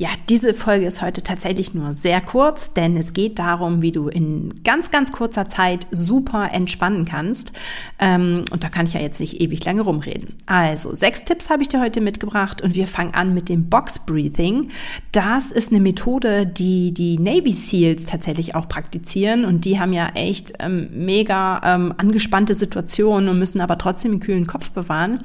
Ja, diese Folge ist heute tatsächlich nur sehr kurz, denn es geht darum, wie du in ganz, ganz kurzer Zeit super entspannen kannst. Ähm, und da kann ich ja jetzt nicht ewig lange rumreden. Also, sechs Tipps habe ich dir heute mitgebracht und wir fangen an mit dem Box Breathing. Das ist eine Methode, die die Navy SEALs tatsächlich auch praktizieren und die haben ja echt ähm, mega ähm, angespannte Situationen und müssen aber trotzdem einen kühlen Kopf bewahren.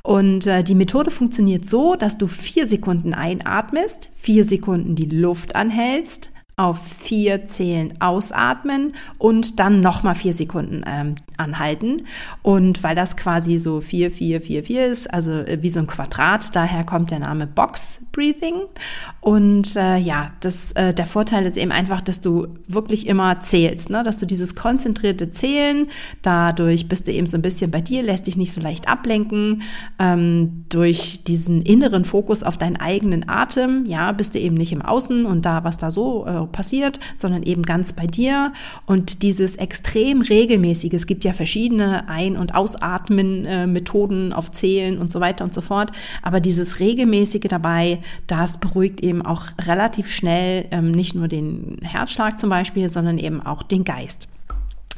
Und äh, die Methode funktioniert so, dass du vier Sekunden einatmest, vier Sekunden die Luft anhältst, auf vier Zählen ausatmen und dann nochmal vier Sekunden ähm, anhalten. Und weil das quasi so vier, vier, vier, vier ist, also äh, wie so ein Quadrat, daher kommt der Name Box Breathing. Und äh, ja, das, äh, der Vorteil ist eben einfach, dass du wirklich immer zählst, ne? dass du dieses konzentrierte Zählen, dadurch bist du eben so ein bisschen bei dir, lässt dich nicht so leicht ablenken. Ähm, durch diesen inneren Fokus auf deinen eigenen Atem, ja, bist du eben nicht im Außen und da, was da so äh, passiert, sondern eben ganz bei dir. Und dieses extrem regelmäßige, es gibt ja verschiedene Ein- und Ausatmen-Methoden auf Zählen und so weiter und so fort, aber dieses regelmäßige dabei, das beruhigt eben auch relativ schnell ähm, nicht nur den Herzschlag zum Beispiel, sondern eben auch den Geist.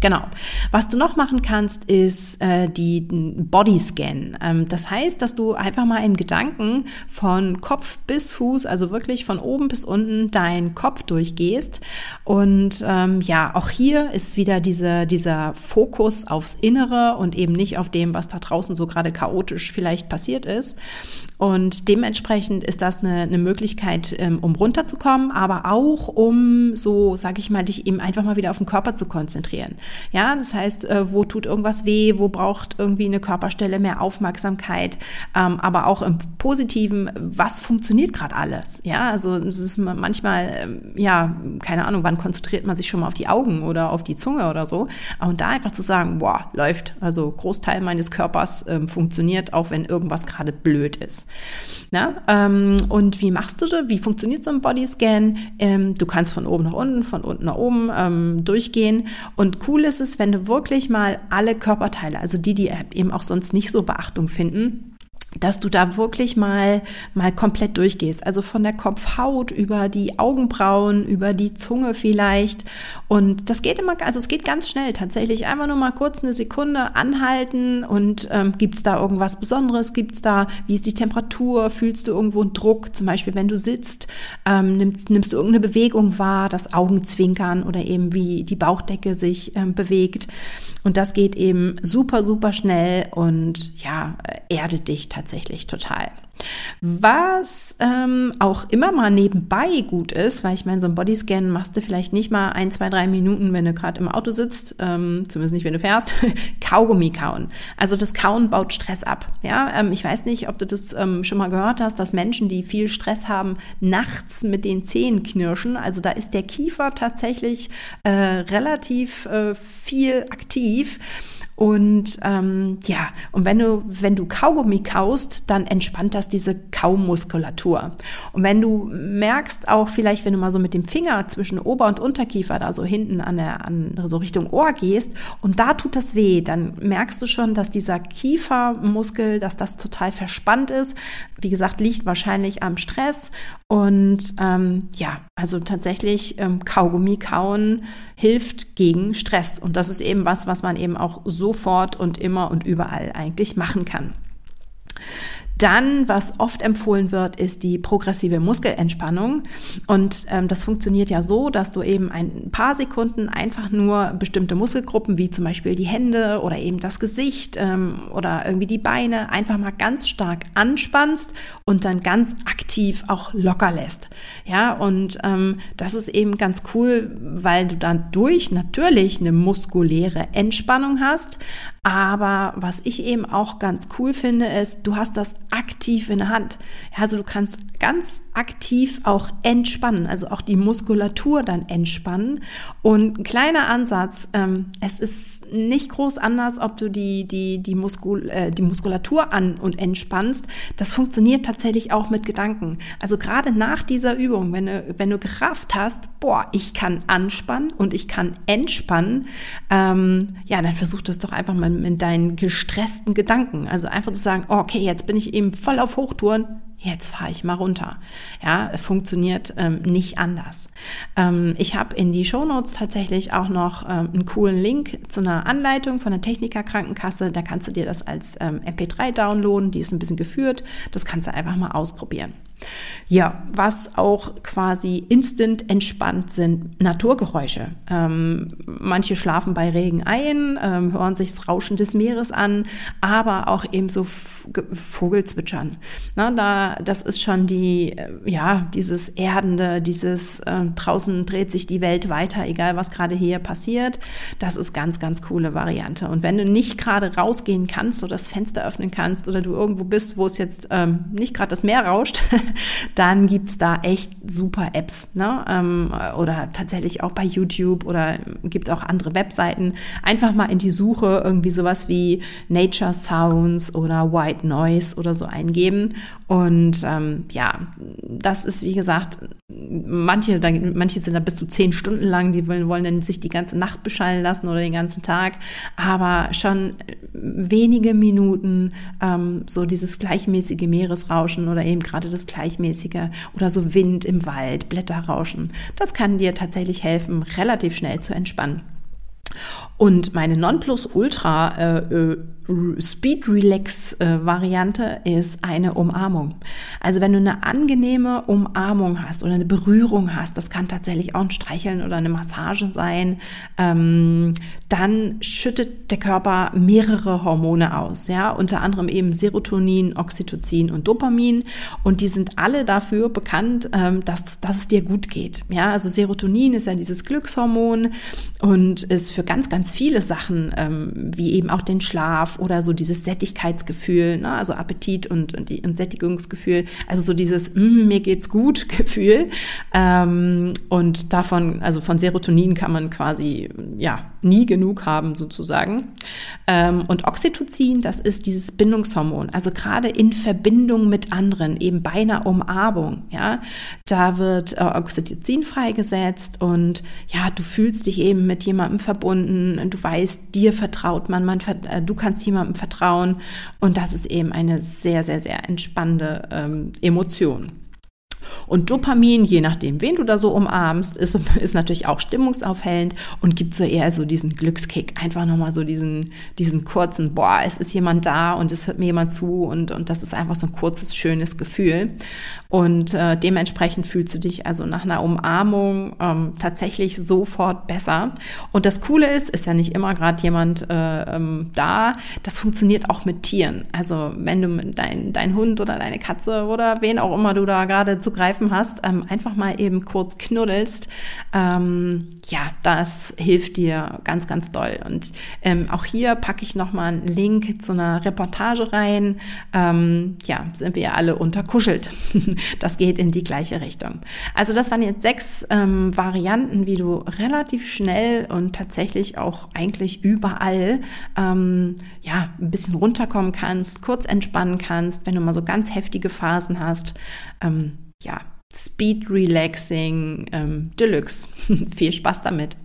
Genau. Was du noch machen kannst, ist äh, die Bodyscan. Ähm, das heißt, dass du einfach mal in Gedanken von Kopf bis Fuß, also wirklich von oben bis unten, deinen Kopf durchgehst. Und ähm, ja, auch hier ist wieder diese, dieser Fokus aufs Innere und eben nicht auf dem, was da draußen so gerade chaotisch vielleicht passiert ist. Und dementsprechend ist das eine, eine Möglichkeit, ähm, um runterzukommen, aber auch um so, sage ich mal, dich eben einfach mal wieder auf den Körper zu konzentrieren. Ja, das heißt, äh, wo tut irgendwas weh, wo braucht irgendwie eine Körperstelle mehr Aufmerksamkeit, ähm, aber auch im Positiven, was funktioniert gerade alles? Ja, also es ist manchmal, ähm, ja, keine Ahnung, wann konzentriert man sich schon mal auf die Augen oder auf die Zunge oder so. Und da einfach zu sagen, boah, läuft, also Großteil meines Körpers funktioniert, auch wenn irgendwas gerade blöd ist. Na, ähm, und wie machst du das? Wie funktioniert so ein Bodyscan? Ähm, du kannst von oben nach unten, von unten nach oben ähm, durchgehen und cool cool ist es, wenn du wirklich mal alle Körperteile, also die, die eben auch sonst nicht so Beachtung finden, dass du da wirklich mal, mal komplett durchgehst. Also von der Kopfhaut über die Augenbrauen, über die Zunge vielleicht. Und das geht immer, also es geht ganz schnell tatsächlich. Einfach nur mal kurz eine Sekunde anhalten und ähm, gibt es da irgendwas Besonderes? Gibt es da, wie ist die Temperatur? Fühlst du irgendwo einen Druck? Zum Beispiel, wenn du sitzt, ähm, nimmst, nimmst du irgendeine Bewegung wahr, das Augenzwinkern oder eben wie die Bauchdecke sich ähm, bewegt. Und das geht eben super, super schnell und ja, erdet dich tatsächlich total. Was ähm, auch immer mal nebenbei gut ist, weil ich meine, so ein Bodyscan machst du vielleicht nicht mal ein, zwei, drei Minuten, wenn du gerade im Auto sitzt, ähm, zumindest nicht, wenn du fährst, Kaugummi kauen. Also das Kauen baut Stress ab. Ja, ähm, ich weiß nicht, ob du das ähm, schon mal gehört hast, dass Menschen, die viel Stress haben, nachts mit den Zähnen knirschen. Also da ist der Kiefer tatsächlich äh, relativ äh, viel aktiv. Und ähm, ja, und wenn du, wenn du Kaugummi kaust, dann entspannt das diese Kaumuskulatur. Und wenn du merkst, auch vielleicht, wenn du mal so mit dem Finger zwischen Ober- und Unterkiefer da so hinten an der, an so Richtung Ohr gehst und da tut das weh, dann merkst du schon, dass dieser Kiefermuskel, dass das total verspannt ist. Wie gesagt, liegt wahrscheinlich am Stress. Und ähm, ja, also tatsächlich ähm, Kaugummi kauen hilft gegen Stress. Und das ist eben was, was man eben auch sofort und immer und überall eigentlich machen kann. Dann, was oft empfohlen wird, ist die progressive Muskelentspannung. Und ähm, das funktioniert ja so, dass du eben ein paar Sekunden einfach nur bestimmte Muskelgruppen, wie zum Beispiel die Hände oder eben das Gesicht ähm, oder irgendwie die Beine, einfach mal ganz stark anspannst und dann ganz aktiv auch locker lässt. Ja, und ähm, das ist eben ganz cool, weil du dann durch natürlich eine muskuläre Entspannung hast, Aber was ich eben auch ganz cool finde, ist, du hast das aktiv in der Hand. Also du kannst ganz aktiv auch entspannen, also auch die Muskulatur dann entspannen. Und ein kleiner Ansatz, ähm, es ist nicht groß anders, ob du die, die, die, Muskul, äh, die Muskulatur an und entspannst. Das funktioniert tatsächlich auch mit Gedanken. Also gerade nach dieser Übung, wenn du, wenn du Kraft hast, boah, ich kann anspannen und ich kann entspannen, ähm, ja, dann versuch das doch einfach mal mit deinen gestressten Gedanken. Also einfach zu sagen, okay, jetzt bin ich eben voll auf Hochtouren, jetzt fahre ich mal runter. Ja, funktioniert ähm, nicht anders. Ähm, ich habe in die Shownotes tatsächlich auch noch ähm, einen coolen Link zu einer Anleitung von der Techniker Krankenkasse. Da kannst du dir das als ähm, MP3 downloaden. Die ist ein bisschen geführt. Das kannst du einfach mal ausprobieren. Ja, was auch quasi instant entspannt sind, Naturgeräusche. Ähm, manche schlafen bei Regen ein, ähm, hören sich das Rauschen des Meeres an, aber auch eben so Vogelzwitschern. Na, da, das ist schon die, äh, ja, dieses Erdende, dieses äh, draußen dreht sich die Welt weiter, egal was gerade hier passiert. Das ist ganz, ganz coole Variante. Und wenn du nicht gerade rausgehen kannst oder das Fenster öffnen kannst oder du irgendwo bist, wo es jetzt ähm, nicht gerade das Meer rauscht, dann gibt's da echt super Apps. Ne? Ähm, oder tatsächlich auch bei YouTube oder gibt auch andere Webseiten. Einfach mal in die Suche irgendwie sowas wie Nature Sounds oder White Noise oder so eingeben. Und ähm, ja, das ist wie gesagt, manche, manche sind da bis zu zehn Stunden lang, die wollen, wollen dann sich die ganze Nacht beschallen lassen oder den ganzen Tag. Aber schon wenige Minuten ähm, so dieses gleichmäßige Meeresrauschen oder eben gerade das gleichmäßige oder so Wind im Wald, Blätterrauschen. Das kann dir tatsächlich helfen, relativ schnell zu entspannen. Und meine Nonplusultra äh, äh, Speed Relax äh, Variante ist eine Umarmung. Also wenn du eine angenehme Umarmung hast oder eine Berührung hast, das kann tatsächlich auch ein Streicheln oder eine Massage sein, ähm, dann schüttet der Körper mehrere Hormone aus, ja, unter anderem eben Serotonin, Oxytocin und Dopamin. Und die sind alle dafür bekannt, ähm, dass, dass es dir gut geht, ja, also Serotonin ist ja dieses Glückshormon und ist für ganz, ganz viele Sachen, ähm, wie eben auch den Schlaf oder so dieses Sättigkeitsgefühl, ne? also Appetit und, und, die, und Sättigungsgefühl, also so dieses mm, mir geht's gut Gefühl. Ähm, und davon, also von Serotonin kann man quasi ja nie genug haben sozusagen. Ähm, und Oxytocin, das ist dieses Bindungshormon, also gerade in Verbindung mit anderen, eben bei einer Umarmung, ja, da wird äh, Oxytocin freigesetzt und ja, du fühlst dich eben mit jemandem verbunden, du weißt, dir vertraut man, man äh, du kannst jemandem vertrauen und das ist eben eine sehr, sehr, sehr entspannende ähm, Emotion. Und Dopamin, je nachdem, wen du da so umarmst, ist, ist natürlich auch stimmungsaufhellend und gibt so eher so diesen Glückskick. Einfach nochmal so diesen, diesen kurzen, boah, es ist jemand da und es hört mir jemand zu und, und das ist einfach so ein kurzes, schönes Gefühl. Und äh, dementsprechend fühlst du dich also nach einer Umarmung ähm, tatsächlich sofort besser. Und das Coole ist, ist ja nicht immer gerade jemand äh, ähm, da. Das funktioniert auch mit Tieren. Also wenn du dein, dein Hund oder deine Katze oder wen auch immer du da gerade zu greifen hast, ähm, einfach mal eben kurz knuddelst. Ähm, ja, das hilft dir ganz, ganz doll. Und ähm, auch hier packe ich nochmal einen Link zu einer Reportage rein. Ähm, ja, sind wir ja alle unterkuschelt. das geht in die gleiche Richtung. Also das waren jetzt sechs ähm, Varianten, wie du relativ schnell und tatsächlich auch eigentlich überall ähm, ja ein bisschen runterkommen kannst, kurz entspannen kannst, wenn du mal so ganz heftige Phasen hast. Ähm, ja, Speed Relaxing ähm, Deluxe. Viel Spaß damit.